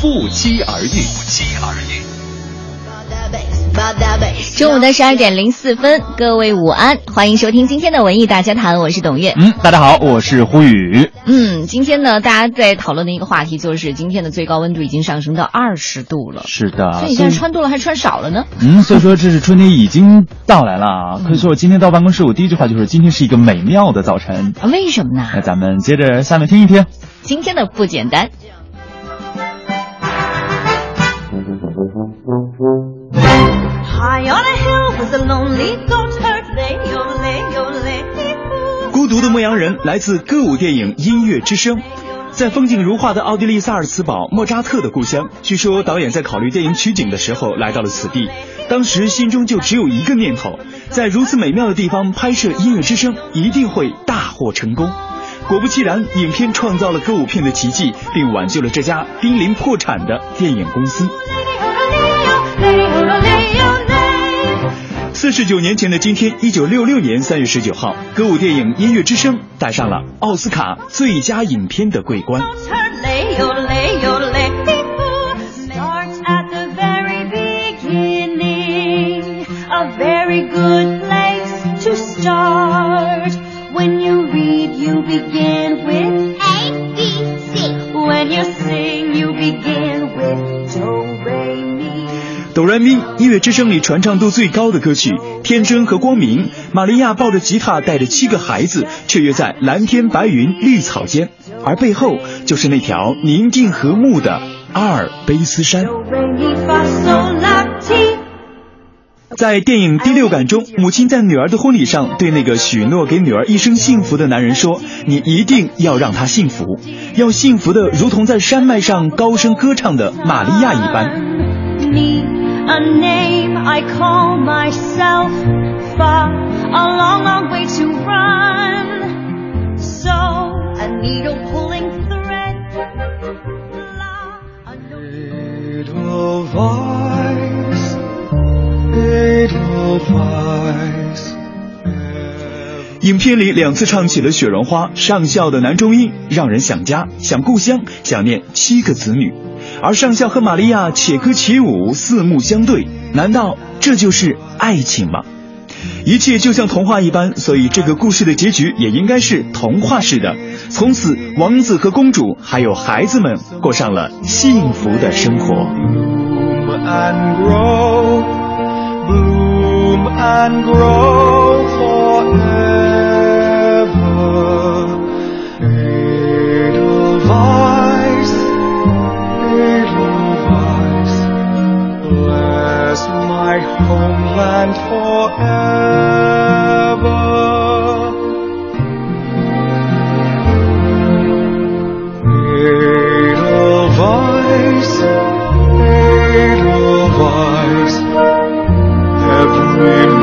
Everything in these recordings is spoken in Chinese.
不期而遇。不期而遇。中午的十二点零四分，各位午安，欢迎收听今天的文艺大家谈，我是董月。嗯，大家好，我是胡宇。嗯，今天呢，大家在讨论的一个话题就是今天的最高温度已经上升到二十度了。是的，所以你现在穿多了还穿少了呢？嗯，所以说这是春天已经到来了啊。可以说我今天到办公室，我第一句话就是今天是一个美妙的早晨。啊，为什么呢？那咱们接着下面听一听。今天的不简单。孤独的牧羊人来自歌舞电影《音乐之声》。在风景如画的奥地利萨尔茨堡莫扎特的故乡，据说导演在考虑电影取景的时候来到了此地，当时心中就只有一个念头：在如此美妙的地方拍摄《音乐之声》，一定会大获成功。果不其然，影片创造了歌舞片的奇迹，并挽救了这家濒临破产的电影公司。四十九年前的今天一九六六年三月十九号歌舞电影音乐之声带上了奥斯卡最佳影片的桂冠。哆来咪音乐之声里传唱度最高的歌曲《天真和光明》，玛利亚抱着吉他，带着七个孩子，雀跃在蓝天白云绿草间，而背后就是那条宁静和睦的阿尔卑斯山。在电影《第六感》中，母亲在女儿的婚礼上对那个许诺给女儿一生幸福的男人说：“你一定要让她幸福，要幸福的如同在山脉上高声歌唱的玛利亚一般。” Me, a name I call myself. Far, a long, long way to run. So, a needle pulling thread. La, a note- Edelweiss, Edelweiss. 影片里两次唱起了《雪绒花》，上校的男中音让人想家、想故乡、想念七个子女，而上校和玛利亚且歌且舞，四目相对，难道这就是爱情吗？一切就像童话一般，所以这个故事的结局也应该是童话式的。从此，王子和公主还有孩子们过上了幸福的生活。voice, little bless my homeland forever. Little voice, little every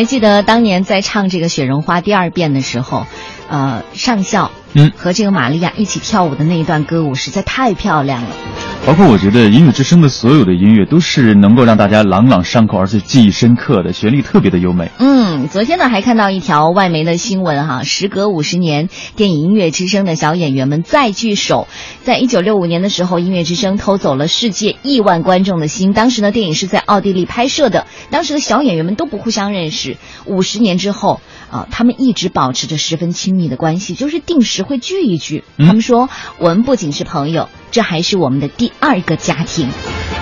还记得当年在唱这个《雪绒花》第二遍的时候，呃，上校嗯和这个玛利亚一起跳舞的那一段歌舞实在太漂亮了。包括我觉得音乐之声的所有的音乐都是能够让大家朗朗上口，而且记忆深刻的，旋律特别的优美。嗯，昨天呢还看到一条外媒的新闻哈，时隔五十年，电影《音乐之声》的小演员们再聚首。在一九六五年的时候，《音乐之声》偷走了世界亿万观众的心。当时呢，电影是在奥地利拍摄的，当时的小演员们都不互相认识。五十年之后，啊，他们一直保持着十分亲密的关系，就是定时会聚一聚。嗯他们说，我们不仅是朋友，这还是我们的第二个家庭。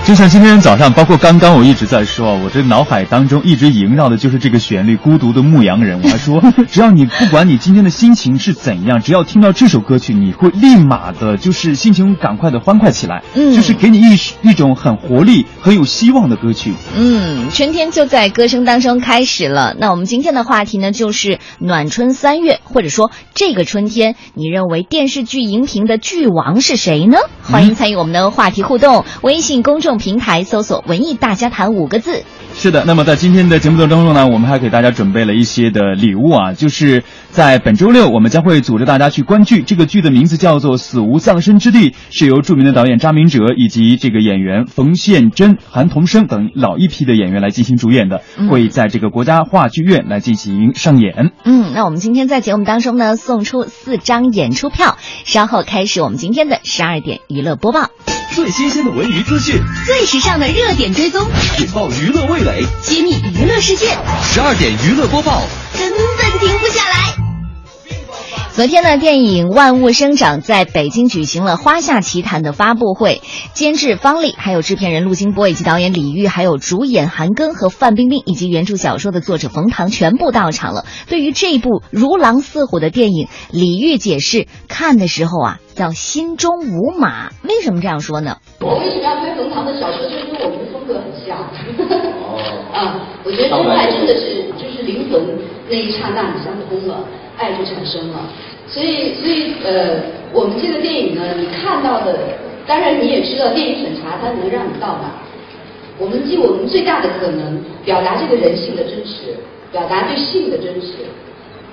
就像今天早上，包括刚刚我一直在说啊，我这脑海当中一直萦绕的就是这个旋律，《孤独的牧羊人》。我还说，只要你不管你今天的心情是怎样，只要听到这首歌曲，你会立马的就是心情赶快的欢快起来，嗯就是给你一一种很活力、很有希望的歌曲。嗯，春天就在歌声当中开始了。那我们今天的话题呢，就是暖春三月，或者说这个春天，你认为电视剧荧屏的剧王是谁呢？欢迎参与我们的话题互动，微信公众平台搜索“文艺大家谈”五个字。是的，那么在今天的节目当中呢，我们还给大家准备了一些的礼物啊，就是在本周六，我们将会组织大家去观剧。这个剧的名字叫做《死无葬身之地》，是由著名的导演张明哲以及这个演员冯宪珍、韩童生等老一批的演员来进行主演的，嗯会在这个国家话剧院来进行上演。嗯，那我们今天在节目当中呢，送出四张演出票，稍后开始我们今天的十二点娱乐播报。最新鲜的文娱资讯，最时尚的热点追踪，引爆娱乐味蕾。揭秘娱乐世界，十二点娱乐播报，根本停不下来。昨天呢，电影《万物生长》在北京举行了《花下奇谈》的发布会，监制方丽，还有制片人陆金波以及导演李玉，还有主演韩庚和范冰冰以及原著小说的作者冯唐全部到场了。对于这部如狼似虎的电影，李玉解释，看的时候啊，要心中无马。为什么这样说呢？我为什么要拍冯唐的小说？就是因为我们的风格很像。啊，我觉得真爱真的是就是灵魂那一刹那你相通了，爱就产生了。所以，所以呃，我们这个电影呢，你看到的，当然你也知道，电影审查它能让你到哪？我们尽我们最大的可能表达这个人性的真实，表达对性的真实，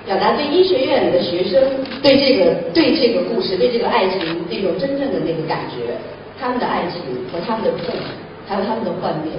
表达对医学院里的学生对这个对这个故事对这个爱情那种真正的那个感觉，他们的爱情和他们的痛，还有他们的幻灭，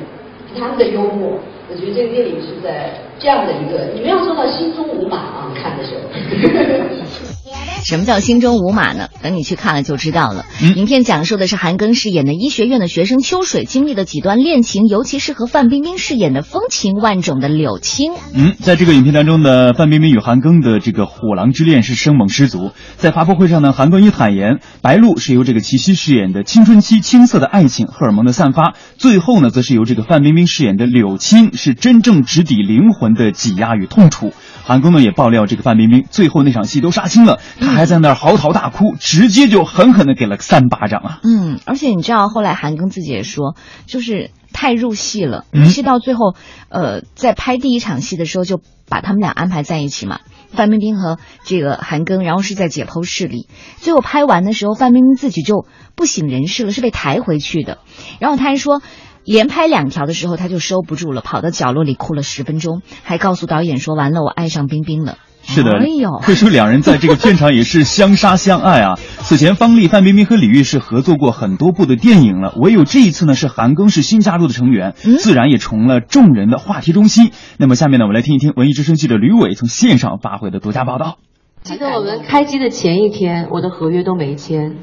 他们的幽默。我觉得这个电影是在这样的一个，你们要做到心中无马啊，看的时候。什么叫心中无马呢？等你去看了就知道了。嗯影片讲述的是韩庚饰演的医学院的学生秋水经历的几段恋情，尤其是和范冰冰饰演的风情万种的柳青。嗯，在这个影片当中呢，范冰冰与韩庚的这个火狼之恋是生猛十足。在发布会上呢，韩庚也坦言，白鹿是由这个齐溪饰演的青春期青涩的爱情荷尔蒙的散发，最后呢，则是由这个范冰冰饰演的柳青是真正直抵灵魂的挤压与痛楚。韩庚呢也爆料，这个范冰冰最后那场戏都杀青了，她还在那儿嚎啕大哭，直接就狠狠的给了三巴掌啊！嗯，而且你知道，后来韩庚自己也说，就是太入戏了，嗯入戏到最后，呃，在拍第一场戏的时候就把他们俩安排在一起嘛，范冰冰和这个韩庚，然后是在解剖室里，最后拍完的时候，范冰冰自己就不省人事了，是被抬回去的，然后他还说。连拍两条的时候，他就收不住了，跑到角落里哭了十分钟，还告诉导演说：“完了，我爱上冰冰了。”是的，哎呦，可以说两人在这个片场也是相杀相爱啊。此前，方丽、范冰冰和李玉是合作过很多部的电影了，唯有这一次呢，是韩庚是新加入的成员，嗯自然也成了众人的话题中心。那么下面呢，我们来听一听文艺之声记者吕伟从线上发回的独家报道。记得我们开机的前一天，我的合约都没签，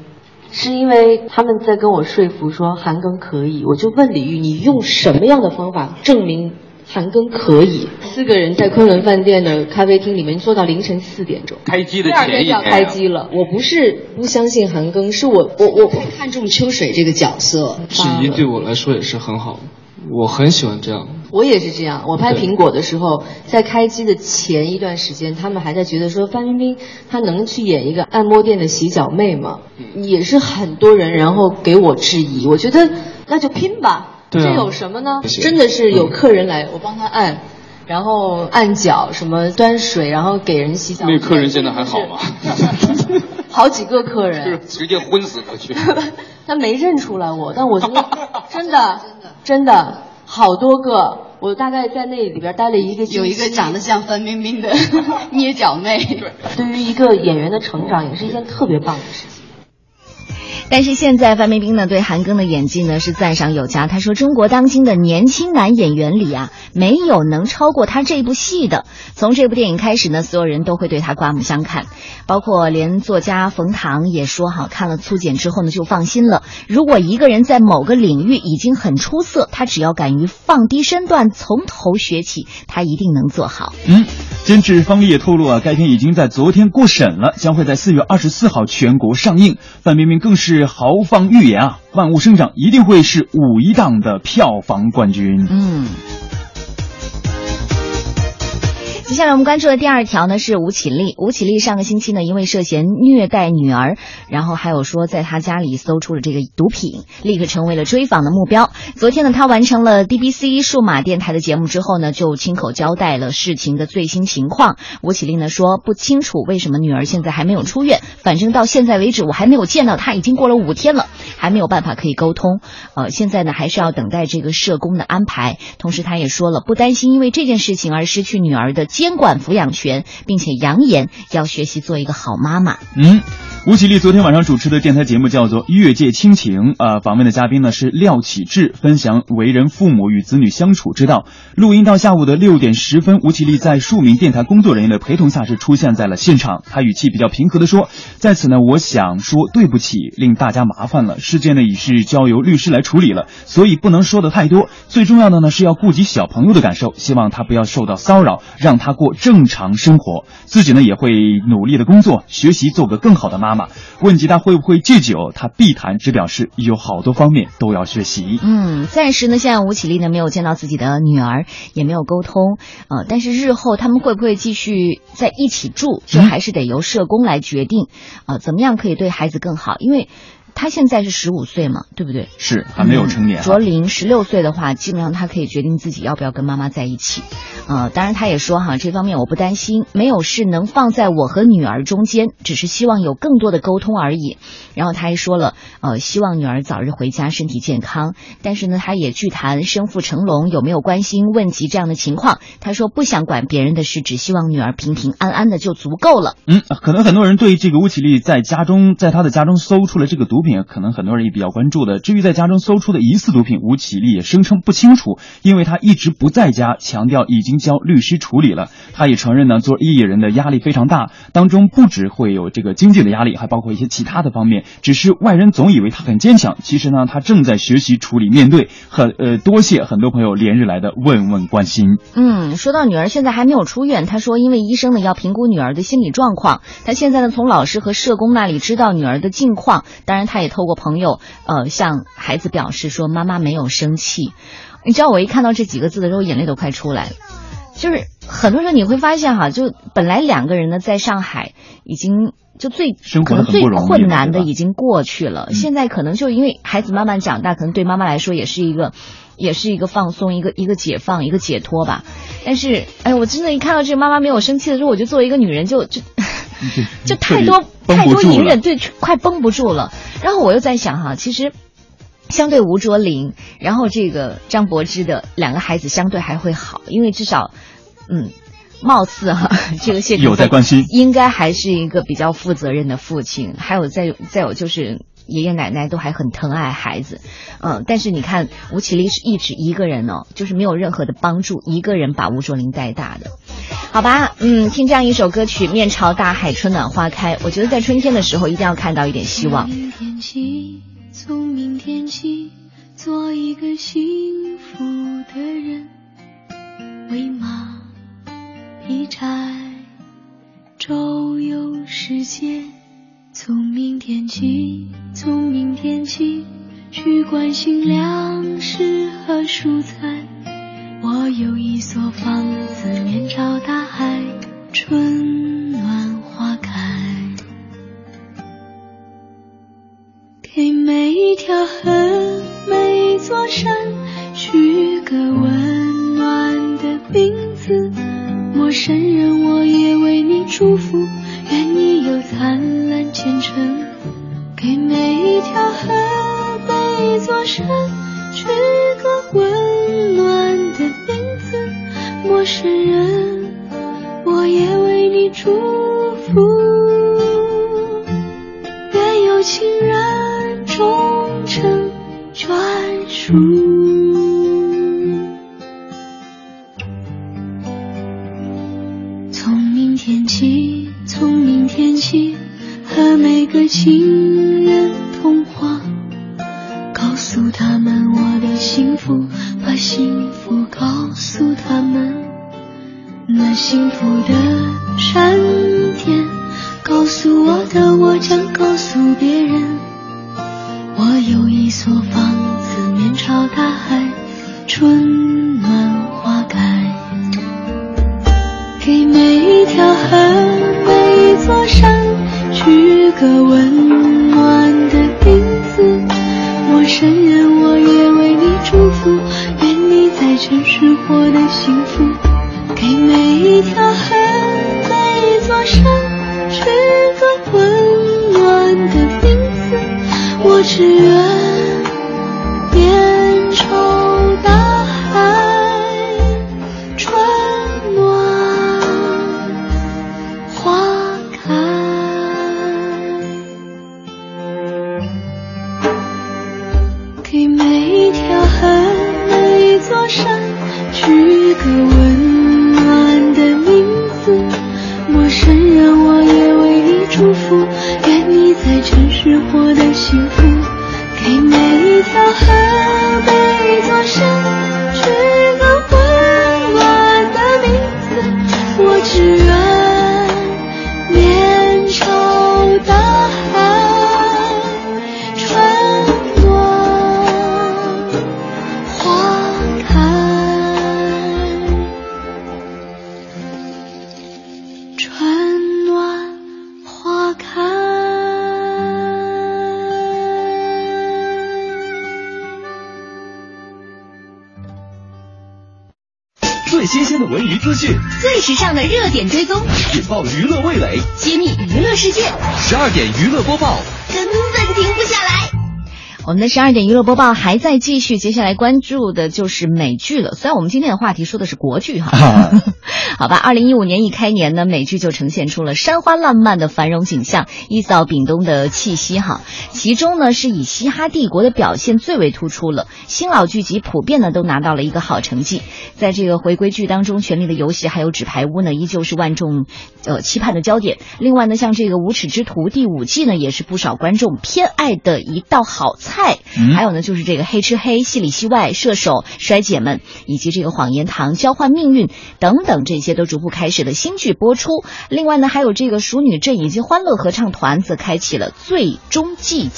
是因为他们在跟我说服说韩庚可以，我就问李玉，你用什么样的方法证明韩庚可以？四个人在昆仑饭店的咖啡厅里面坐到凌晨四点钟，开机的第二前一天就要开机了。我不是不相信韩庚，是我我我我看中秋水这个角色，质疑对我来说也是很好，我很喜欢这样。我也是这样，我拍苹果的时候，在开机的前一段时间，他们还在觉得说范冰冰她能去演一个按摩店的洗脚妹吗？也是很多人然后给我质疑，我觉得那就拼吧，对啊这有什么呢？真的是有客人来，我帮他按。然后按脚，什么端水，然后给人洗脚。那个客人现在还好吗？好几个客人，直接昏死过去。他没认出来我，但我觉得真的真的好多个，我大概在那里边待了一个星期有一个长得像范冰冰的捏脚妹。对对于一个演员的成长，也是一件特别棒的事情。但是现在范冰冰呢对韩庚的演技呢是赞赏有加，她说中国当今的年轻男演员里啊，没有能超过他这部戏的。从这部电影开始呢，所有人都会对他刮目相看，包括连作家冯唐也说哈，看了粗剪之后呢就放心了。如果一个人在某个领域已经很出色，他只要敢于放低身段，从头学起，他一定能做好。嗯，监制方丽也透露啊，该片已经在昨天过审了，将会在四月二十四号全国上映。范冰冰更是豪放预言啊，《万物生长》一定会是五一档的票房冠军。嗯。接下来我们关注的第二条呢是吴绮莉。吴绮莉上个星期呢，因为涉嫌虐待女儿，然后还有说在她家里搜出了这个毒品，立刻成为了追访的目标。昨天呢，她完成了 DBC 数码电台的节目之后呢，就亲口交代了事情的最新情况。吴绮莉呢说不清楚为什么女儿现在还没有出院，反正到现在为止我还没有见到她，已经过了五天了，还没有办法可以沟通。呃，现在呢还是要等待这个社工的安排。同时，她也说了不担心因为这件事情而失去女儿的。监管抚养权，并且扬言要学习做一个好妈妈。嗯。吴绮莉昨天晚上主持的电台节目叫做《越界亲情》，啊，访问的嘉宾呢是廖启智，分享为人父母与子女相处之道。录音到下午的六点十分，吴绮莉在数名电台工作人员的陪同下是出现在了现场。她语气比较平和的说：“在此呢，我想说对不起，令大家麻烦了。事件呢已是交由律师来处理了，所以不能说的太多。最重要的呢是要顾及小朋友的感受，希望他不要受到骚扰，让他他过正常生活。自己呢也会努力的工作，学习做个更好的妈妈。”问及他会不会戒酒，他必谈，只表示有好多方面都要学习。嗯，暂时呢，现在吴绮莉呢没有见到自己的女儿，也没有沟通。呃，但是日后他们会不会继续在一起住，就还是得由社工来决定。啊，怎么样可以对孩子更好？因为。他现在是十五岁嘛，对不对？是还没有成年。卓林十六岁的话，基本上他可以决定自己要不要跟妈妈在一起。呃，当然他也说哈，这方面我不担心，没有事能放在我和女儿中间，只是希望有更多的沟通而已。然后他还说了，呃，希望女儿早日回家，身体健康。但是呢，他也拒谈生父成龙有没有关心问及这样的情况。他说不想管别人的事，只希望女儿平平安安的就足够了。嗯，可能很多人对这个吴绮莉在家中，在他的家中搜出了这个毒。品可能很多人也比较关注的。至于在家中搜出的疑似毒品，吴绮莉也声称不清楚，因为她一直不在家，强调已经交律师处理了。她也承认呢，做艺人的压力非常大，当中不止会有这个经济的压力，还包括一些其他的方面。只是外人总以为她很坚强，其实呢，她正在学习处理面对。很呃，多谢很多朋友连日来的问问关心。嗯，说到女儿现在还没有出院，她说因为医生呢要评估女儿的心理状况，她现在呢从老师和社工那里知道女儿的近况，当然她。他也透过朋友，呃，向孩子表示说妈妈没有生气。你知道我一看到这几个字的时候，眼泪都快出来了。就是很多时候你会发现哈，就本来两个人呢在上海已经就最可能最困难的已经过去了，现在可能就因为孩子慢慢长大，可能对妈妈来说也是一个也是一个放松，一个一个解放，一个解脱吧。但是哎，我真的，一看到这个妈妈没有生气的时候，我就作为一个女人就就。就 太多太多隐忍，对，快绷不住了。然后我又在想哈，其实相对吴卓林，然后这个张柏芝的两个孩子相对还会好，因为至少，嗯，貌似哈，这个谢有在关心，应该还是一个比较负责任的父亲。还有再再有就是。爷爷奶奶都还很疼爱孩子，嗯，但是你看吴绮莉是一直一个人哦，就是没有任何的帮助，一个人把吴卓林带大的，好吧，嗯，听这样一首歌曲《面朝大海，春暖花开》，我觉得在春天的时候一定要看到一点希望。从明天起，做一个幸福的人，喂马，劈柴，周游世界。从明天起，从明天起，去关心粮食和蔬菜。我有一所房子，面朝大海，春暖花开。给每一条河，每一座山，取个温暖的名字。陌生人，我也为你祝福。愿你有灿烂前程，给每一条河、每一座山情人童话，告诉他们我的幸福，把幸福告诉他们。那幸福的新鲜的文娱资讯，最时尚的热点追踪，引爆娱乐味蕾，揭秘娱乐世界，十二点娱乐播报。根本停不下来。我们的十二点娱乐播报还在继续，接下来关注的就是美剧了。虽然我们今天的话题说的是国剧哈，好吧。二零一五年一开年呢，美剧就呈现出了山花烂漫的繁荣景象，一扫屏东的气息哈。其中呢，是以《嘻哈帝国》的表现最为突出了，新老剧集普遍呢都拿到了一个好成绩。在这个回归剧当中，《权力的游戏》还有《纸牌屋》呢，依旧是万众呃期盼的焦点。另外呢，像这个《无耻之徒》第五季呢，也是不少观众偏爱的一道好菜。嗯还有呢，就是这个黑吃黑、戏里戏外、射手、衰姐们，以及这个谎言堂、交换命运等等，这些都逐步开始的新剧播出。另外呢，还有这个熟女镇以及欢乐合唱团，则开启了最终季。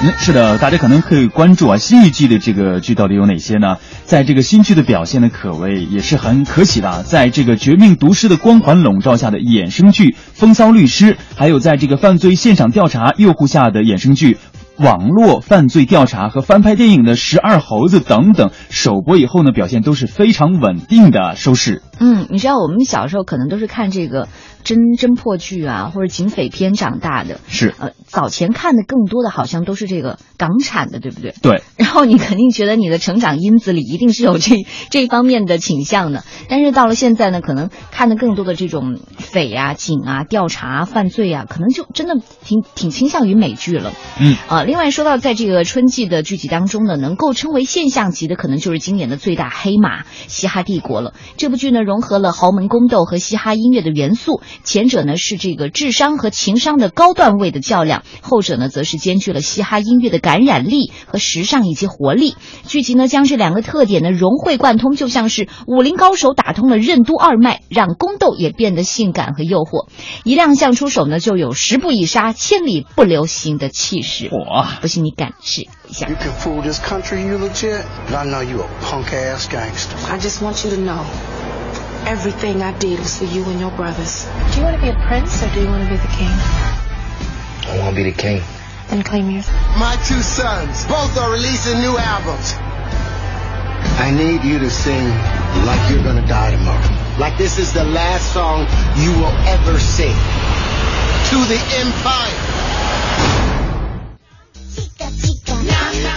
嗯，是的，大家可能可以关注啊，新一季的这个剧到底有哪些呢？在这个新剧的表现呢，可谓也是很可喜的。在这个绝命毒师的光环笼罩下的衍生剧《风骚律师》，还有在这个犯罪现场调查诱惑下的衍生剧。网络犯罪调查和翻拍电影的《十二猴子》等等，首播以后呢，表现都是非常稳定的收视。嗯，你知道我们小时候可能都是看这个侦侦破剧啊，或者警匪片长大的。是。呃，早前看的更多的好像都是这个港产的，对不对？对。然后你肯定觉得你的成长因子里一定是有这这方面的倾向的，但是到了现在呢，可能看的更多的这种匪啊、警啊、调查、犯罪啊，可能就真的挺挺倾向于美剧了。嗯。啊，另外说到在这个春季的剧集当中呢，能够称为现象级的，可能就是今年的最大黑马《嘻哈帝国》了。这部剧呢，融合了豪门宫斗和嘻哈音乐的元素，前者呢是这个智商和情商的高段位的较量，后者呢则是兼具了嘻哈音乐的感染力和时尚以及活力。剧集呢将这两个特点呢融会贯通，就像是武林高手打通了任督二脉，让宫斗也变得性感和诱惑。一亮相出手呢，就有十步一杀、千里不留行的气势。哇！不信你敢试一下。You can fool this country, you legit, but I know you a punk ass gangster. I just want you to know everything I did was for you and your brothers. Do you want to be a prince or do you want to be the king? I want to be the king. Then claim yours. My two sons, both are releasing new albums. I need you to sing like you're gonna die tomorrow. Like this is the last song you will ever sing. To the Empire.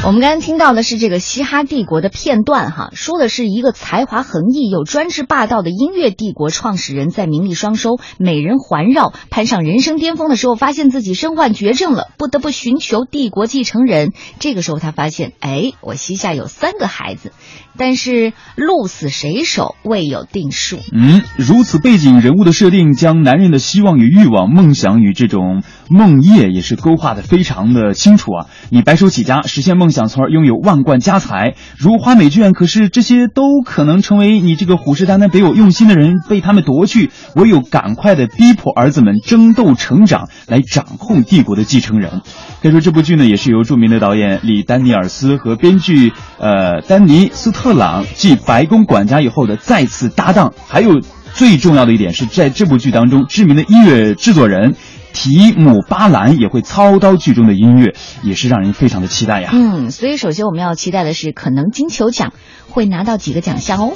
我们刚刚听到的是这个嘻哈帝国的片段哈，说的是一个才华横溢又专制霸道的音乐帝国创始人，在名利双收、美人环绕、攀上人生巅峰的时候，发现自己身患绝症了，不得不寻求帝国继承人。这个时候他发现，哎，我膝下有三个孩子，但是鹿死谁手未有定数。嗯，如此背景人物的设定，将男人的希望与欲望、梦想与这种梦魇也是勾画的非常的清楚啊！你白手起家实现梦想。从而拥有万贯家财，如花美眷，可是这些都可能成为你这个虎视眈眈、别有用心的人被他们夺去。唯有赶快的逼迫儿子们争斗成长，来掌控帝国的继承人。可以说，这部剧呢，也是由著名的导演李丹尼尔斯和编剧呃丹尼斯特朗继《白宫管家》以后的再次搭档。还有最重要的一点是，在这部剧当中，知名的音乐制作人。提姆巴兰也会操刀剧中的音乐，也是让人非常的期待呀。嗯，所以首先我们要期待的是，可能金球奖会拿到几个奖项哦。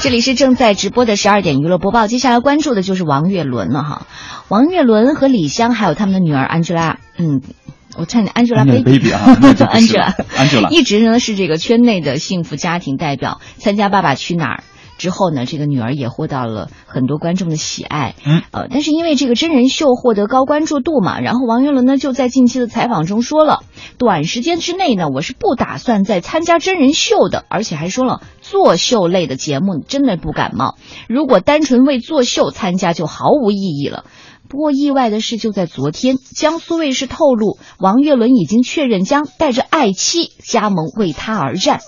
这里是正在直播的十二点娱乐播报，接下来关注的就是王岳伦了哈。王岳伦和李湘还有他们的女儿 Angela，嗯，我差点 Angelababy 啊，Angela，Angela 一直呢是这个圈内的幸福家庭代表，参加《爸爸去哪儿》。之后呢，这个女儿也获到了很多观众的喜爱。嗯，呃，但是因为这个真人秀获得高关注度嘛，然后王岳伦呢就在近期的采访中说了，短时间之内呢，我是不打算再参加真人秀的，而且还说了，作秀类的节目真的不感冒。如果单纯为作秀参加，就毫无意义了。不过意外的是，就在昨天，江苏卫视透露，王岳伦已经确认将带着爱妻加盟《为他而战》。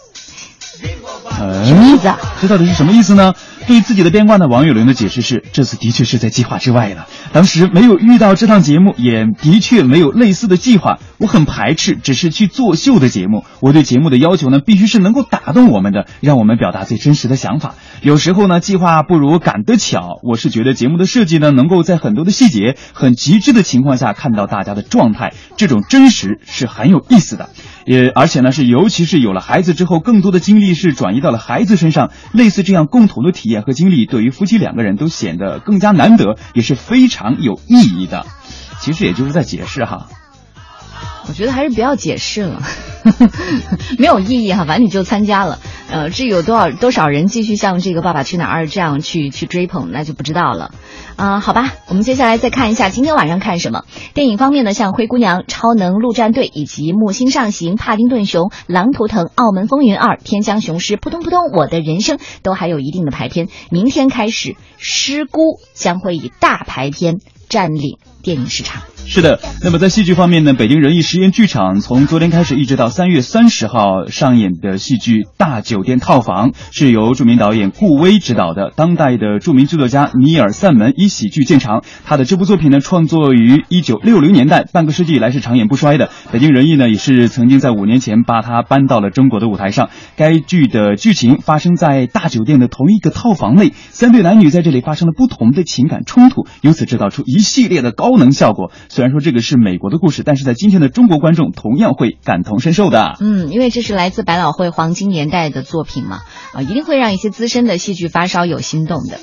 什么意思啊？这到底是什么意思呢？对自己的变卦呢，王岳伦的解释是：这次的确是在计划之外了。当时没有遇到这档节目，也的确没有类似的计划。我很排斥只是去作秀的节目。我对节目的要求呢，必须是能够打动我们的，让我们表达最真实的想法。有时候呢，计划不如赶得巧。我是觉得节目的设计呢，能够在很多的细节很极致的情况下看到大家的状态，这种真实是很有意思的。也而且呢，是尤其是有了孩子之后，更多的精力是转移到了孩子身上。类似这样共同的体验和经历，对于夫妻两个人都显得更加难得，也是非常有意义的。其实也就是在解释哈。我觉得还是不要解释了，没有意义哈。反正你就参加了，呃，至于有多少多少人继续像这个《爸爸去哪儿》这样去去追捧，那就不知道了。啊，好吧，我们接下来再看一下今天晚上看什么电影方面呢？像《灰姑娘》《超能陆战队》以及《木星上行》《帕丁顿熊》《狼图腾》《澳门风云二》《天降雄狮》《扑通扑通》《我的人生》都还有一定的排片。明天开始，《失孤》将会以大排片占领电影市场。是的，那么在戏剧方面呢，北京人艺实验剧场从昨天开始一直到三月三十号上演的戏剧《大酒店套房》，是由著名导演顾威执导的，当代的著名剧作家尼尔·散门以喜剧见长。他的这部作品呢，创作于一九六零年代，半个世纪以来是长演不衰的。北京人艺呢，也是曾经在五年前把它搬到了中国的舞台上。该剧的剧情发生在大酒店的同一个套房内，三对男女在这里发生了不同的情感冲突，由此制造出一系列的高能效果。虽然说这个是美国的故事，但是在今天的中国观众同样会感同身受的。嗯，因为这是来自百老汇黄金年代的作品嘛，啊，一定会让一些资深的戏剧发烧友心动的。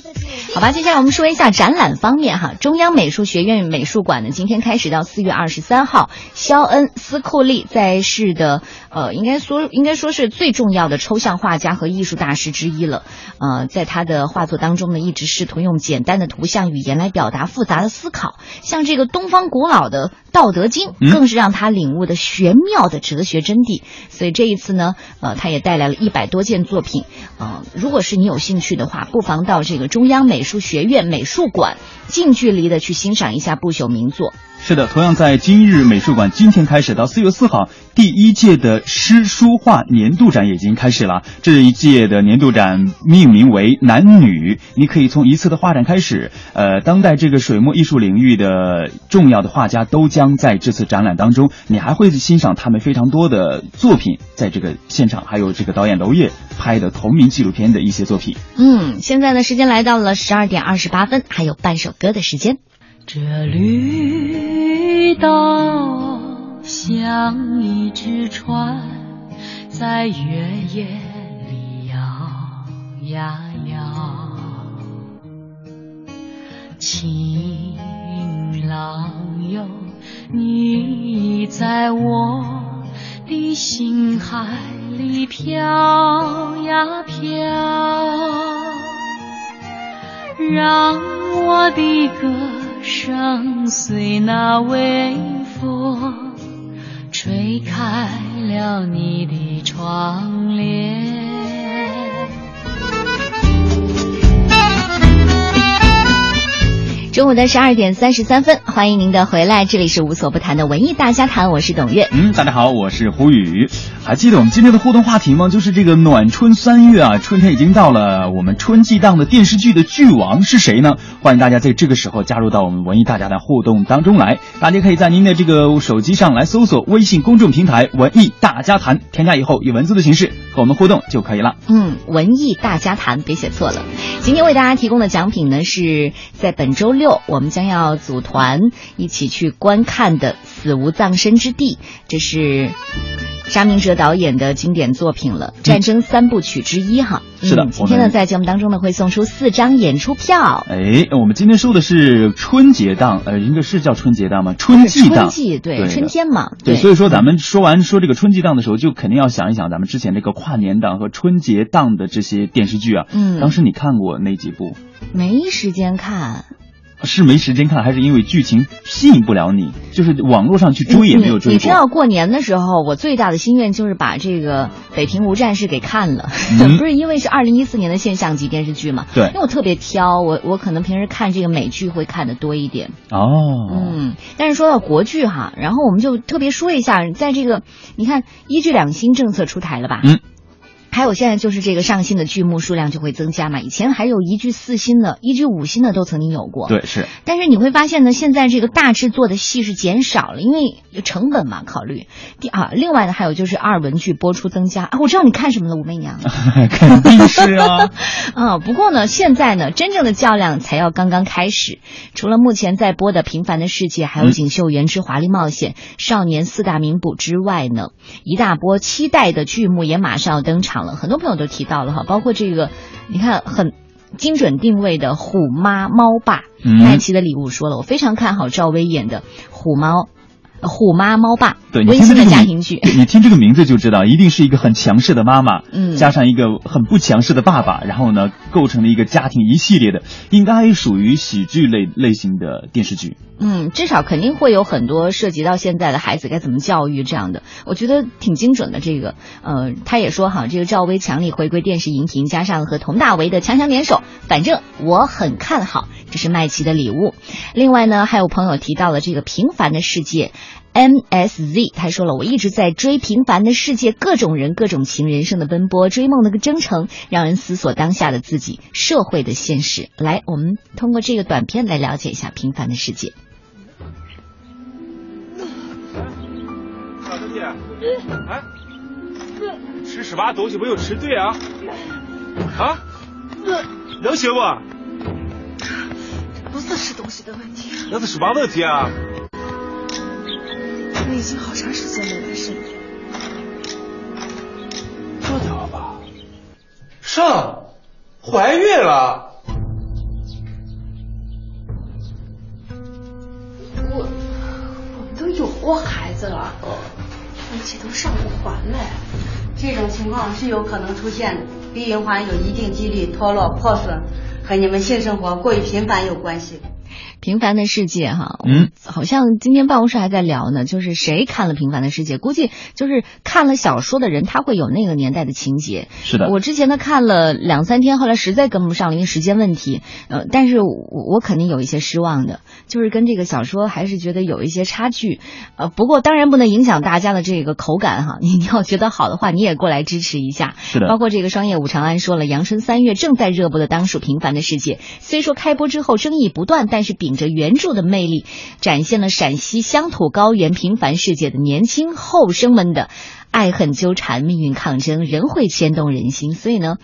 好吧，接下来我们说一下展览方面哈。中央美术学院美术馆呢，今天开始到四月二十三号，肖恩斯库利在世的呃，应该说应该说是最重要的抽象画家和艺术大师之一了。呃，在他的画作当中呢，一直试图用简单的图像语言来表达复杂的思考，像这个东方古老的《道德经》，更是让他领悟的玄妙的哲学真谛。所以这一次呢，呃，他也带来了一百多件作品。呃，如果是你有兴趣的话，不妨到这个中央美术学院美术馆近距离的去欣赏一下不朽名作。是的，同样在今日美术馆，今天开始到四月四号，第一届的诗书画年度展已经开始了。这一届的年度展命名为“男女”，你可以从一次的画展开始。呃，当代这个水墨艺术领域的呃重要的画家都将在这次展览当中，你还会欣赏他们非常多的作品，在这个现场还有这个导演娄烨拍的同名纪录片的一些作品。嗯，现在呢，时间来到了十二点二十八分，还有半首歌的时间。这绿岛像一只船，在月夜里摇呀摇，轻当有，你在我的心海里飘呀飘，让我的歌声随那微风吹开了你的窗帘。中午的十二点三十三分，欢迎您的回来，这里是无所不谈的文艺大家谈，我是董月。嗯，大家好，我是胡宇。还记得我们今天的互动话题吗？就是这个暖春三月啊，春天已经到了，我们春季档的电视剧的剧王是谁呢？欢迎大家在这个时候加入到我们文艺大家的互动当中来。大家可以在您的这个手机上来搜索微信公众平台“文艺大家谈”，添加以后以文字的形式和我们互动就可以了。嗯，文艺大家谈，别写错了。今天为大家提供的奖品呢，是在本周六我们将要组团一起去观看的《死无葬身之地》，这是。沙明哲导演的经典作品了，《战争三部曲》之一哈。是的，今天呢，在节目当中呢，会送出四张演出票。哎，我们今天说的是春节档，呃，应该是叫春节档吗？春季档，春季对，春天嘛。对，所以说咱们说完说这个春季档的时候，就肯定要想一想咱们之前这个跨年档和春节档的这些电视剧啊。嗯。当时你看过哪几部？没时间看。是没时间看，还是因为剧情吸引不了你？就是网络上去追也没有追你知道过年的时候，我最大的心愿就是把这个《北平无战事》给看了，嗯、不是因为是二零一四年的现象级电视剧嘛？对，因为我特别挑，我我可能平时看这个美剧会看的多一点。哦，嗯，但是说到国剧哈，然后我们就特别说一下，在这个你看一剧两新政策出台了吧？嗯。还有现在就是这个上新的剧目数量就会增加嘛，以前还有一剧四新的，一剧五新的都曾经有过。对，是。但是你会发现呢，现在这个大制作的戏是减少了，因为成本嘛考虑。第二，另外呢还有就是二文剧播出增加啊，我知道你看什么了，武媚娘。肯定是啊。啊，不过呢，现在呢，真正的较量才要刚刚开始。除了目前在播的《平凡的世界》，还有《锦绣缘之华丽冒险》、少年四大名捕之外呢，一大波期待的剧目也马上要登场了。很多朋友都提到了哈，包括这个，你看很精准定位的《虎妈猫爸》，麦琪的礼物说了，我非常看好赵薇演的《虎猫》。虎妈猫爸，对，温馨的家庭剧。你听这个名字就知道，一定是一个很强势的妈妈，嗯，加上一个很不强势的爸爸，然后呢，构成了一个家庭一系列的，应该属于喜剧类类型的电视剧。嗯，至少肯定会有很多涉及到现在的孩子该怎么教育这样的，我觉得挺精准的。这个，呃，他也说哈，这个赵薇强力回归电视荧屏，加上和佟大为的强强联手，反正我很看好。这是麦琪的礼物。另外呢，还有朋友提到了这个《平凡的世界》。MSZ 他说了，我一直在追《平凡的世界》，各种人、各种情，人生的奔波，追梦的个征程，让人思索当下的自己，社会的现实。来，我们通过这个短片来了解一下《平凡的世界》。小东西，哎，吃什么东西没有吃对啊？啊？能行不？不是吃东西的问题，那是什么问题啊？我已经好长时间没来身体，这咋吧？上，怀孕了。我我们都有过孩子了，而且都上过环了。这种情况是有可能出现的，避孕环有一定几率脱落破损，和你们性生活过于频繁有关系。平凡的世界哈，嗯，好像今天办公室还在聊呢，就是谁看了《平凡的世界》，估计就是看了小说的人，他会有那个年代的情节。是的，我之前呢看了两三天，后来实在跟不上了，因为时间问题。呃，但是我我肯定有一些失望的，就是跟这个小说还是觉得有一些差距。呃，不过当然不能影响大家的这个口感哈，你你要觉得好的话，你也过来支持一下。是的，包括这个商业五长安说了，阳春三月正在热播的当属《平凡的世界》，虽说开播之后争议不断，但是秉着原著的魅力，展现了陕西乡土高原平凡世界的年轻后生们的爱恨纠缠、命运抗争，仍会牵动人心。所以呢，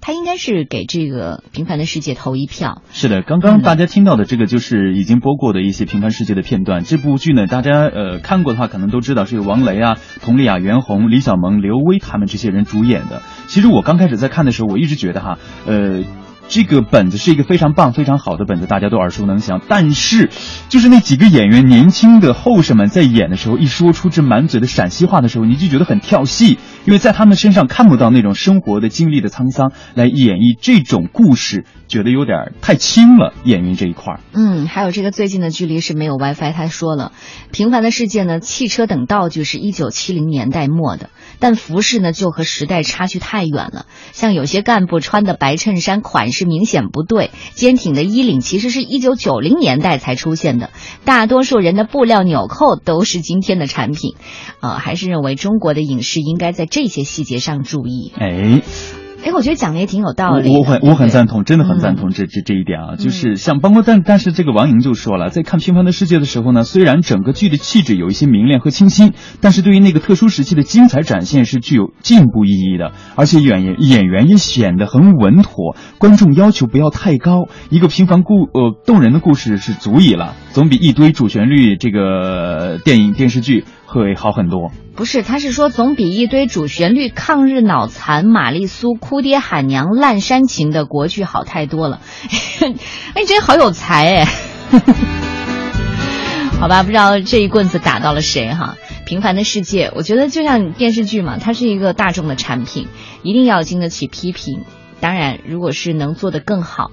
他应该是给这个《平凡的世界》投一票。是的，刚刚大家听到的这个就是已经播过的一些《平凡世界》的片段。这部剧呢，大家呃看过的话，可能都知道是由王雷啊、佟丽娅、袁弘、李小萌、刘威他们这些人主演的。其实我刚开始在看的时候，我一直觉得哈，呃。这个本子是一个非常棒、非常好的本子，大家都耳熟能详。但是，就是那几个演员年轻的后生们在演的时候，一说出这满嘴的陕西话的时候，你就觉得很跳戏，因为在他们身上看不到那种生活的经历的沧桑来演绎这种故事，觉得有点太轻了。演员这一块儿，嗯，还有这个最近的距离是没有 WiFi。他说了，《平凡的世界》呢，汽车等道具是一九七零年代末的，但服饰呢就和时代差距太远了。像有些干部穿的白衬衫款是明显不对，坚挺的衣领其实是一九九零年代才出现的。大多数人的布料纽扣都是今天的产品，呃，还是认为中国的影视应该在这些细节上注意。哎。哎，我觉得讲的也挺有道理。我很我很赞同，真的很赞同这这这一点啊。就是像包括但但是这个王莹就说了，在看《平凡的世界》的时候呢，虽然整个剧的气质有一些明亮和清新，但是对于那个特殊时期的精彩展现是具有进步意义的。而且演员演员也显得很稳妥，观众要求不要太高，一个平凡故呃动人的故事是足以了，总比一堆主旋律这个电影电视剧。会好很多，不是，他是说总比一堆主旋律抗日脑残、玛丽苏、哭爹喊娘、烂煽情的国剧好太多了。哎，你真好有才哎！好吧，不知道这一棍子打到了谁哈。平凡的世界，我觉得就像电视剧嘛，它是一个大众的产品，一定要经得起批评。当然，如果是能做得更好，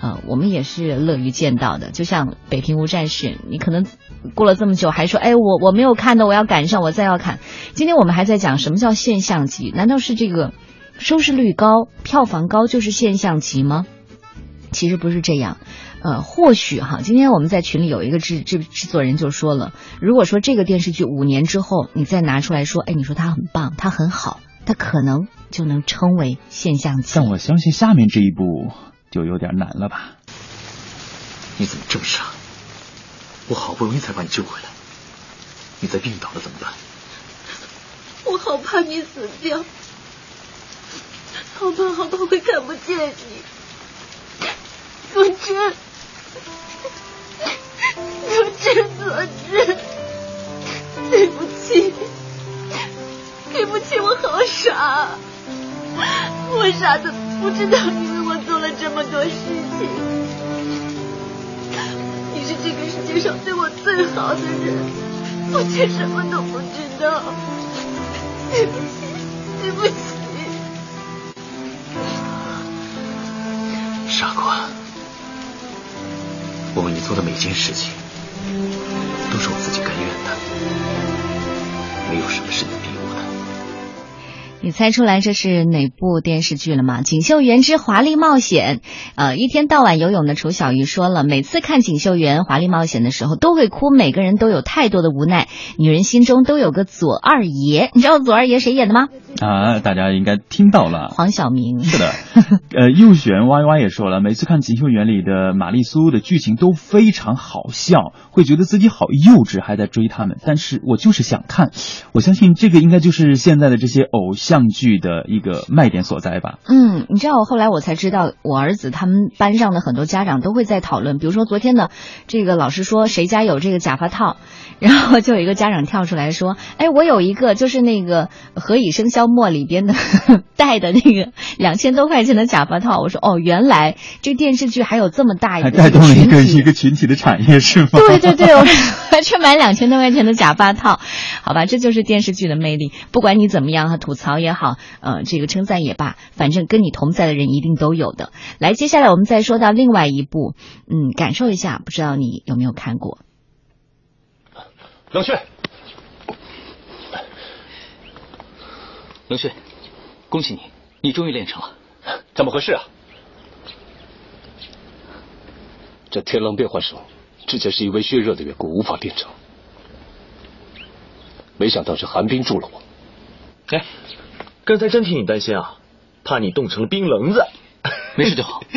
呃，我们也是乐于见到的。就像《北平无战事》，你可能。过了这么久，还说哎，我我没有看的，我要赶上，我再要看。今天我们还在讲什么叫现象级？难道是这个收视率高、票房高就是现象级吗？其实不是这样。呃，或许哈，今天我们在群里有一个制制制作人就说了，如果说这个电视剧五年之后你再拿出来说，哎，你说它很棒，它很好，它可能就能称为现象级。但我相信下面这一步就有点难了吧？你怎么这么傻？我好不容易才把你救回来，你再病倒了怎么办？我好怕你死掉，好怕好怕会看不见你，佐真，佐真，佐真，对不起，对不起，我好傻，我傻的不知道你为我做了这么多事情。是这个世界上对我最好的人，我却什么都不知道。对不起，对不起，傻瓜，我为你做的每件事情，都是我自己甘愿的，没有什么是你。你猜出来这是哪部电视剧了吗？《锦绣缘之华丽冒险》。呃，一天到晚游泳的楚小鱼说了，每次看《锦绣缘华丽冒险》的时候都会哭。每个人都有太多的无奈，女人心中都有个左二爷。你知道左二爷谁演的吗？啊，大家应该听到了，黄晓明。是的，呃，右旋 Y Y 也说了，每次看《锦绣缘》里的玛丽苏的剧情都非常好笑，会觉得自己好幼稚，还在追他们。但是我就是想看，我相信这个应该就是现在的这些偶像。相剧的一个卖点所在吧。嗯，你知道我后来我才知道，我儿子他们班上的很多家长都会在讨论，比如说昨天呢这个老师说谁家有这个假发套，然后就有一个家长跳出来说，哎，我有一个，就是那个《何以笙箫默》里边的 戴的那个两千多块钱的假发套。我说哦，原来这电视剧还有这么大一个带动了一个一个群体的产业是吗？对对对，我还去买两千多块钱的假发套，好吧，这就是电视剧的魅力。不管你怎么样，吐槽。也好，呃，这个称赞也罢，反正跟你同在的人一定都有的。来，接下来我们再说到另外一部，嗯，感受一下，不知道你有没有看过？冷血，冷血，恭喜你，你终于练成了，怎么回事啊？这天狼变幻手之前是因为血热的缘故无法变成，没想到是寒冰助了我。哎。刚才真替你担心啊，怕你冻成了冰棱子。没事就好。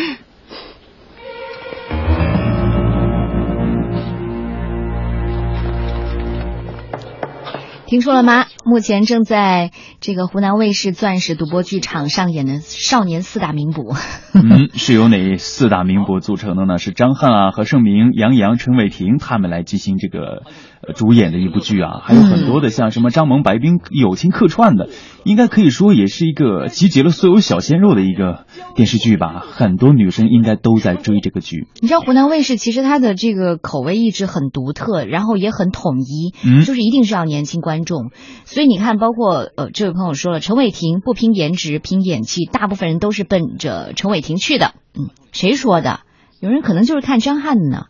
听说了吗？目前正在这个湖南卫视钻石独播剧场上演的《少年四大名捕》。嗯，是由哪四大名捕组成的呢？是张翰啊、何晟铭、杨洋、陈伟霆他们来进行这个呃主演的一部剧啊，还有很多的像什么张萌、白冰友情客串的，应该可以说也是一个集结了所有小鲜肉的一个电视剧吧。很多女生应该都在追这个剧。你知道湖南卫视其实它的这个口味一直很独特，然后也很统一，嗯就是一定是要年轻观众。所以你看，包括呃，这位朋友说了，陈伟霆不拼颜值，拼演技，大部分人都是奔着陈伟霆去的。嗯，谁说的？有人可能就是看张翰呢，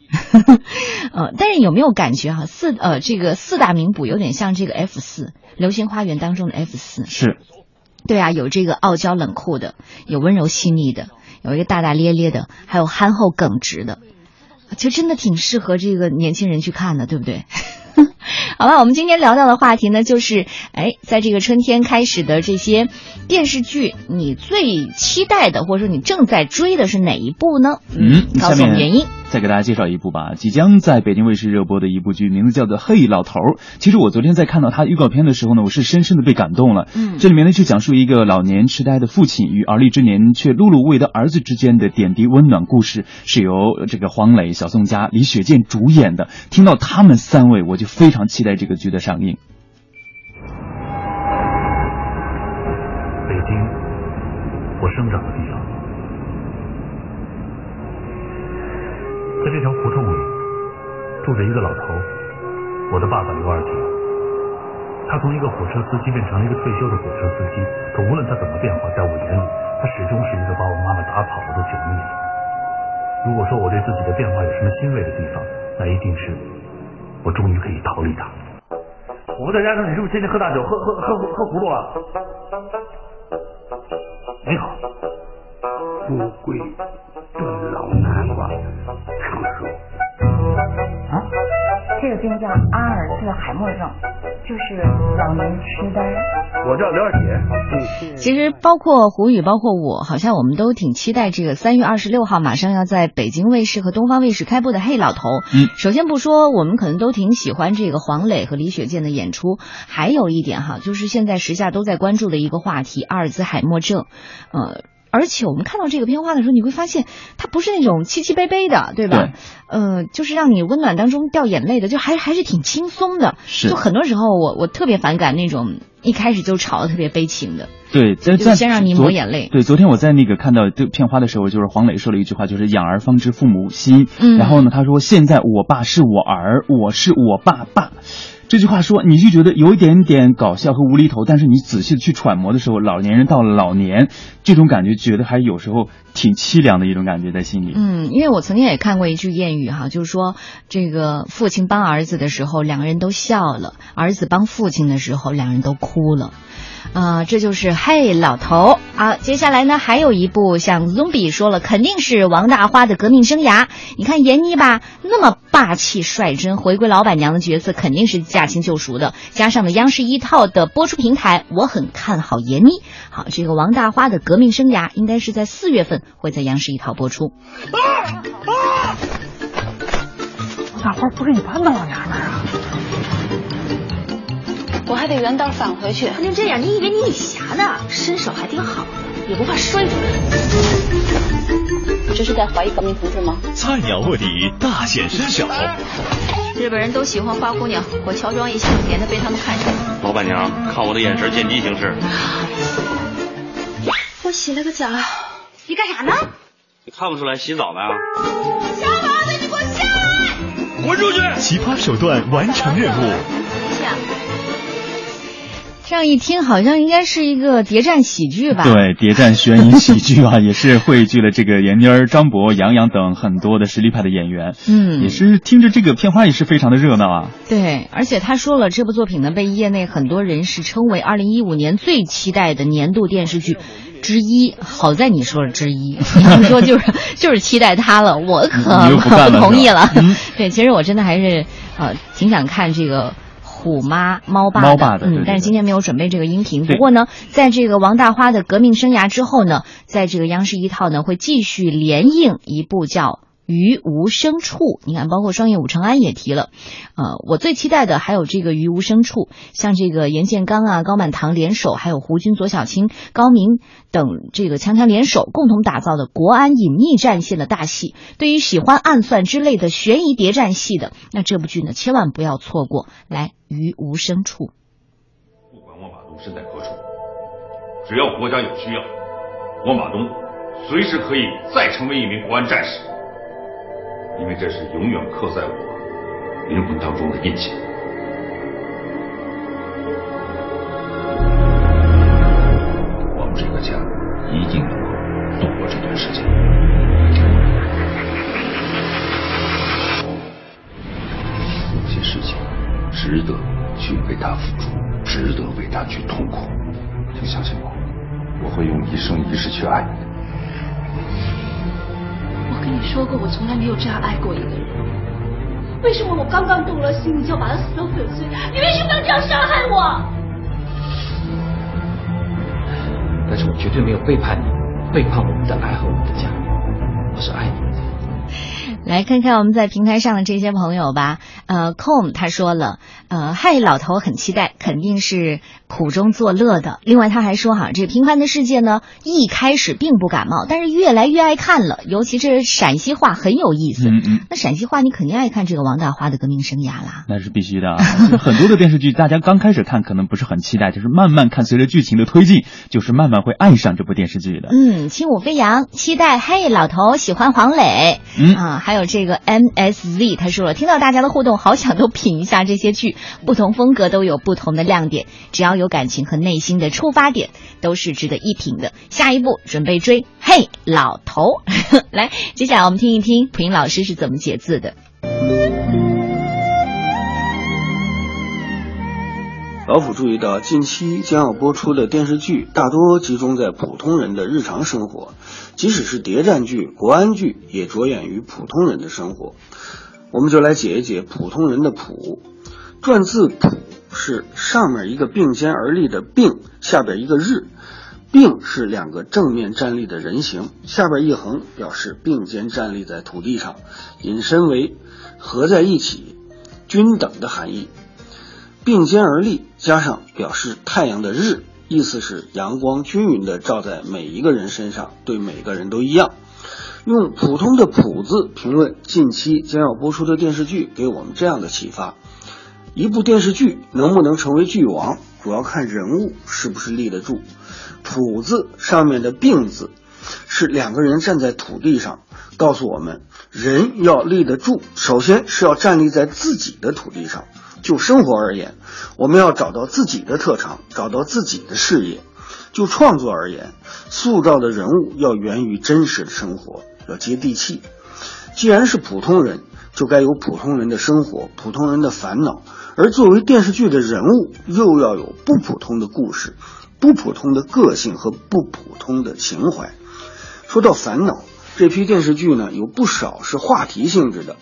呃，但是有没有感觉哈、四呃这个四大名捕有点像这个 F 四《流星花园》当中的 F 四，是，对啊，有这个傲娇冷酷的，有温柔细腻的，有一个大大咧咧的，还有憨厚耿直的，就真的挺适合这个年轻人去看的，对不对？好了，我们今天聊到的话题呢，就是哎，在这个春天开始的这些电视剧，你最期待的，或者说你正在追的是哪一部呢？嗯，告诉我们原因。再给大家介绍一部吧，即将在北京卫视热播的一部剧，名字叫做《嘿老头儿》。其实我昨天在看到它预告片的时候呢，我是深深的被感动了。嗯这里面呢是讲述一个老年痴呆的父亲与而立之年却碌碌无为的儿子之间的点滴温暖故事，是由这个黄磊、小宋佳、李雪健主演的。听到他们三位，我就非常期待这个剧的上映。北京，我生长的地方，在这条胡同里住着一个老头，我的爸爸刘二铁。他从一个火车司机变成了一个退休的火车司机，可无论他怎么变化，在我眼里，他始终是一个把我妈妈打跑了的九逆人。如果说我对自己的变化有什么欣慰的地方，那一定是我终于可以逃离他。我不在家时，你是不是天天喝大酒，喝喝喝喝糊涂了？没好，富贵炖老南瓜，长寿。啊，这个病叫阿尔茨海默症，就是老年痴呆。我叫刘二姐。其实包括胡宇，包括我，好像我们都挺期待这个三月二十六号马上要在北京卫视和东方卫视开播的《嘿老头》。嗯，首先不说，我们可能都挺喜欢这个黄磊和李雪健的演出，还有一点哈，就是现在时下都在关注的一个话题——阿尔兹海默症。呃，而且我们看到这个片花的时候，你会发现它不是那种凄凄悲悲的，对吧？对呃，就是让你温暖当中掉眼泪的，就还还是挺轻松的。是就很多时候我我特别反感那种一开始就吵得特别悲情的。对，在就在先让你抹眼泪对，昨天我在那个看到这片花的时候，就是黄磊说了一句话，就是“养儿方知父母心”。嗯然后呢，他说：“现在我爸是我儿，我是我爸爸。”这句话说，你就觉得有一点点搞笑和无厘头，但是你仔细的去揣摩的时候，老年人到了老年，这种感觉觉得还有时候挺凄凉的一种感觉在心里。嗯，因为我曾经也看过一句谚语哈，就是说这个父亲帮儿子的时候，两个人都笑了；儿子帮父亲的时候，两人都哭了。啊、这就是嘿老头啊。接下来呢，还有一部像 Zombie 说了，肯定是王大花的革命生涯。你看闫妮吧，那么霸气率真，回归老板娘的角色肯定是驾轻就熟的。加上了央视一套的播出平台，我很看好闫妮。好，这个王大花的革命生涯应该是在四月份会在央视一套播出。大花不是一般的老娘们儿啊！我还得原道返回去。就这样，你以为你女侠呢？身手还挺好，也不怕摔出来。这是在怀疑革命同志吗？菜鸟卧底大显身手，日本人都喜欢花姑娘，我乔装一下，免得被他们看见。老板娘，看我的眼神，见机行事。我洗了个澡，你干啥呢？你看不出来洗澡呢？小宝子，你给我下来！滚出去！奇葩手段完成任务。这样一听，好像应该是一个谍战喜剧吧？对，谍战悬疑喜剧啊，也是汇聚了这个闫妮儿、张博、杨洋等很多的实力派的演员。嗯也是听着这个片花也是非常的热闹啊。对，而且他说了，这部作品呢被业内很多人士称为二零一五年最期待的年度电视剧之一。好在你说了之一，你要说就是就是期待他了，我可不同意了。对，其实我真的还是呃挺想看这个。虎妈猫爸猫爸的。嗯，但是今天没有准备这个音频。不过呢，在这个王大花的革命生涯之后呢，在这个央视一套呢会继续连映一部叫《于无声处，你看，包括双叶武成安也提了，呃，我最期待的还有这个于无声处，像这个严建刚啊、高满堂联手，还有胡军、左小青、高明等这个强强联手，共同打造的国安隐秘战线的大戏。对于喜欢暗算之类的悬疑谍战戏的，那这部剧呢，千万不要错过。来，于无声处。不管我马东身在何处，只要国家有需要，我马东随时可以再成为一名国安战士。因为这是永远刻在我灵魂当中的印记。我们这个家一定能够度过这段时间。有些事情值得去为他付出，值得为他去痛苦。请相信我，我会用一生一世去爱你。跟你说过，我从来没有这样爱过一个人。为什么我刚刚动了心，你就把他撕成粉碎？你为什么要这样伤害我？但是我绝对没有背叛你，背叛我们的爱和我们的家。我是爱你的。来看看我们在平台上的这些朋友吧。呃，com 他说了，呃，嗨，老头很期待，肯定是苦中作乐的。另外他还说，哈，这平凡的世界呢，一开始并不感冒，但是越来越爱看了。尤其这陕西话很有意思。嗯嗯。那陕西话你肯定爱看这个王大花的革命生涯啦。那是必须的啊！很多的电视剧，大家刚开始看可能不是很期待，就是慢慢看，随着剧情的推进，就是慢慢会爱上这部电视剧的。嗯，轻舞飞扬，期待。嘿，老头喜欢黄磊。嗯啊，还有这个 MSZ，他说了，听到大家的互动，好想都品一下这些剧，不同风格都有不同的亮点，只要有感情和内心的出发点，都是值得一品的。下一步准备追，嘿，老头，来，接下来我们听一听蒲英老师是怎么解字的。老虎注意到，近期将要播出的电视剧大多集中在普通人的日常生活，即使是谍战剧、国安剧，也着眼于普通人的生活。我们就来解一解普通人的“普”。篆字“普”是上面一个并肩而立的“并”，下边一个“日”。并是两个正面站立的人形，下边一横表示并肩站立在土地上，引申为合在一起、均等的含义。并肩而立加上表示太阳的日，意思是阳光均匀地照在每一个人身上，对每个人都一样。用普通的“普”字评论近期将要播出的电视剧，给我们这样的启发：一部电视剧能不能成为剧王，主要看人物是不是立得住。土字上面的并字，是两个人站在土地上，告诉我们人要立得住，首先是要站立在自己的土地上。就生活而言，我们要找到自己的特长，找到自己的事业；就创作而言，塑造的人物要源于真实的生活，要接地气。既然是普通人，就该有普通人的生活，普通人的烦恼。而作为电视剧的人物，又要有不普通的故事。不普通的个性和不普通的情怀。说到烦恼，这批电视剧呢有不少是话题性质的。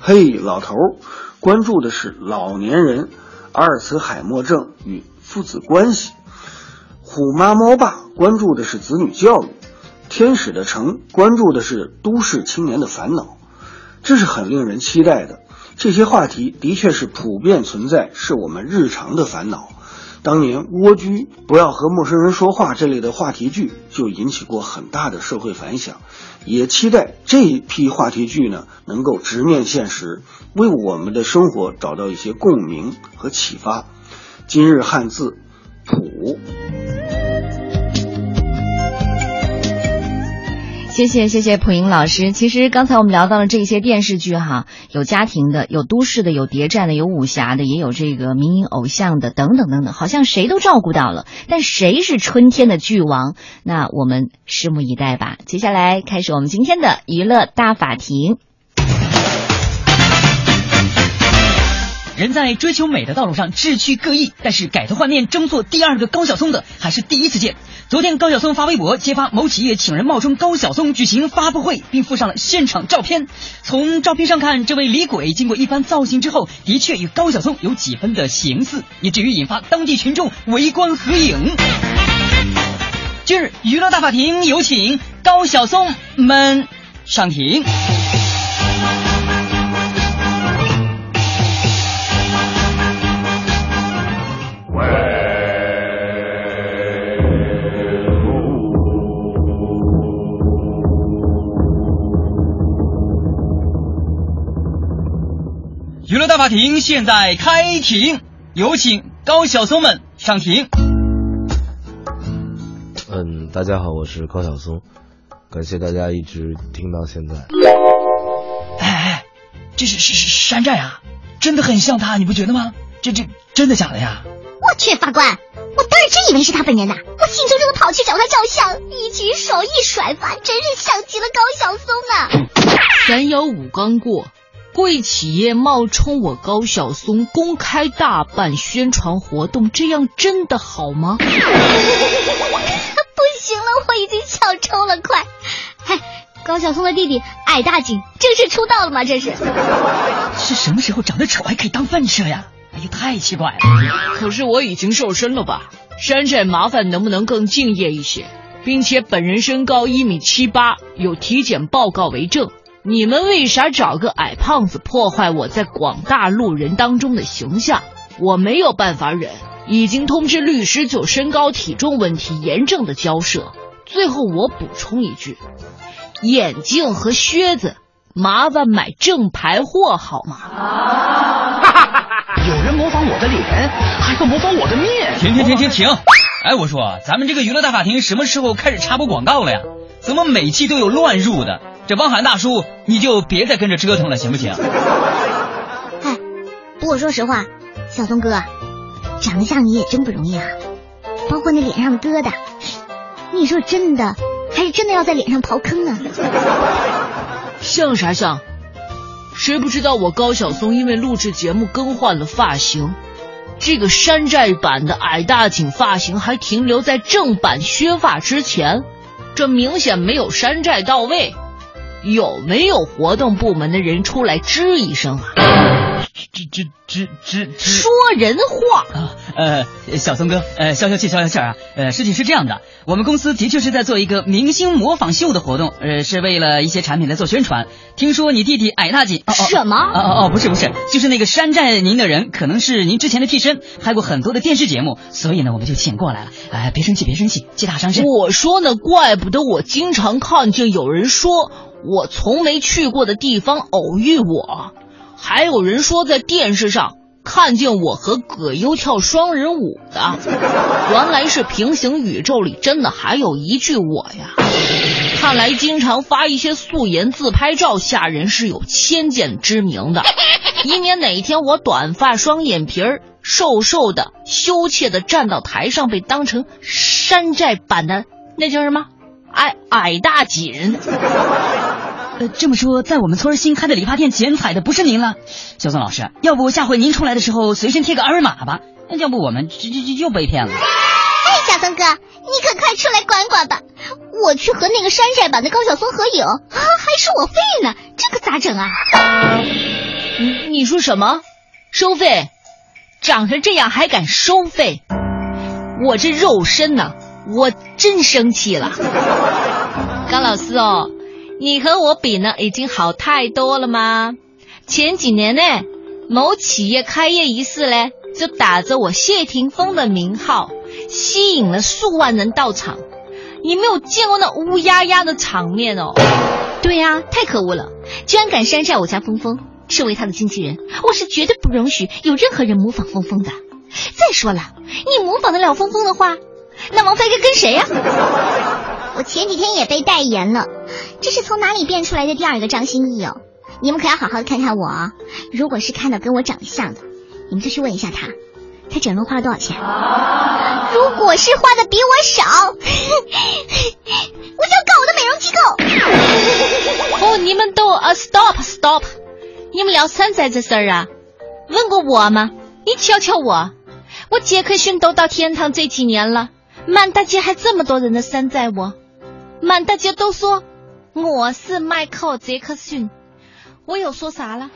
嘿，老头儿关注的是老年人阿尔茨海默症与父子关系；虎妈猫爸关注的是子女教育；天使的城关注的是都市青年的烦恼。这是很令人期待的。这些话题的确是普遍存在，是我们日常的烦恼。当年《蜗居》不要和陌生人说话这类的话题剧就引起过很大的社会反响，也期待这一批话题剧呢能够直面现实，为我们的生活找到一些共鸣和启发。今日汉字“普”。谢谢谢谢蒲莹老师。其实刚才我们聊到了这些电视剧哈，有家庭的，有都市的，有谍战的，有武侠的，也有这个民营偶像的，等等等等，好像谁都照顾到了。但谁是春天的剧王？那我们拭目以待吧。接下来开始我们今天的娱乐大法庭。人在追求美的道路上志趣各异，但是改头换面争做第二个高晓松的还是第一次见。昨天高晓松发微博揭发某企业请人冒充高晓松举行发布会，并附上了现场照片。从照片上看，这位李鬼经过一番造型之后，的确与高晓松有几分的形似，以至于引发当地群众围观合影。今日娱乐大法庭有请高晓松们上庭。娱乐大法庭现在开庭，有请高晓松们上庭。嗯，大家好，我是高晓松，感谢大家一直听到现在。哎哎，这是是是山寨啊，真的很像他，你不觉得吗？这这真的假的呀？我去，法官，我当时真以为是他本人呐！我兴冲冲的跑去找他照相，一举手一甩发，真是像极了高晓松啊！三幺五刚过，贵企业冒充我高晓松公开大办宣传活动，这样真的好吗？不行了，我已经笑抽了，快！嗨，高晓松的弟弟矮大紧正式出道了吗？这是？是什么时候长得丑还可以当饭吃呀？哎呀，太奇怪了！可是我已经瘦身了吧？山寨麻烦能不能更敬业一些，并且本人身高一米七八，有体检报告为证。你们为啥找个矮胖子破坏我在广大路人当中的形象？我没有办法忍，已经通知律师就身高体重问题严正的交涉。最后我补充一句：眼镜和靴子，麻烦买正牌货好吗？有人模仿我的脸，还要模仿我的面。停停停停停！哎，我说，咱们这个娱乐大法庭什么时候开始插播广告了呀？怎么每期都有乱入的？这汪涵大叔，你就别再跟着折腾了，行不行？哎，不过说实话，小松哥，长得像你也真不容易啊，包括那脸上的疙瘩，你说真的还是真的要在脸上刨坑啊？像啥像？谁不知道我高晓松因为录制节目更换了发型？这个山寨版的矮大紧发型还停留在正版削发之前，这明显没有山寨到位。有没有活动部门的人出来吱一声啊？吱吱吱吱吱！说人话啊！呃，小松哥，呃，消消气，消消气啊！呃，事情是这样的，我们公司的确是在做一个明星模仿秀的活动，呃，是为了一些产品来做宣传。听说你弟弟矮大紧，什么？哦哦哦，不是不是，就是那个山寨您的人，可能是您之前的替身，拍过很多的电视节目，所以呢，我们就请过来了。哎，别生气，别生气，气大伤身。我说呢，怪不得我经常看见有人说。我从没去过的地方偶遇我，还有人说在电视上看见我和葛优跳双人舞的，原来是平行宇宙里真的还有一句我呀！看来经常发一些素颜自拍照吓人是有先见之明的，以免哪一天我短发双眼皮儿瘦瘦的羞怯的站到台上被当成山寨版的那叫什么？矮矮大紧，呃，这么说，在我们村新开的理发店剪彩的不是您了，小宋老师，要不下回您出来的时候随身贴个二维码吧，要不我们就就就又被骗了。哎，小松哥，你可快出来管管吧，我去和那个山寨版的高晓松合影，啊，还收我费呢，这可咋整啊？你你说什么？收费？长成这样还敢收费？我这肉身呢？我真生气了，高老师哦，你和我比呢，已经好太多了吗？前几年呢，某企业开业仪式嘞，就打着我谢霆锋的名号，吸引了数万人到场。你没有见过那乌压压的场面哦？对呀，太可恶了，居然敢山寨我家峰峰！身为他的经纪人，我是绝对不容许有任何人模仿峰峰的。再说了，你模仿得了峰峰的话。那王菲跟跟谁呀？我前几天也被代言了，这是从哪里变出来的第二个张歆艺哦？你们可要好好看看我！如果是看到跟我长得像的，你们就去问一下他，他整容花了多少钱？如果是花的比我少，我就要告我的美容机构。哦，你们都啊，stop stop！你们聊山寨这事儿啊？问过我吗？你瞧瞧我，我杰克逊都到天堂这几年了。满大街还这么多人的山寨我，满大街都说我是迈克尔·杰克逊，我有说啥了？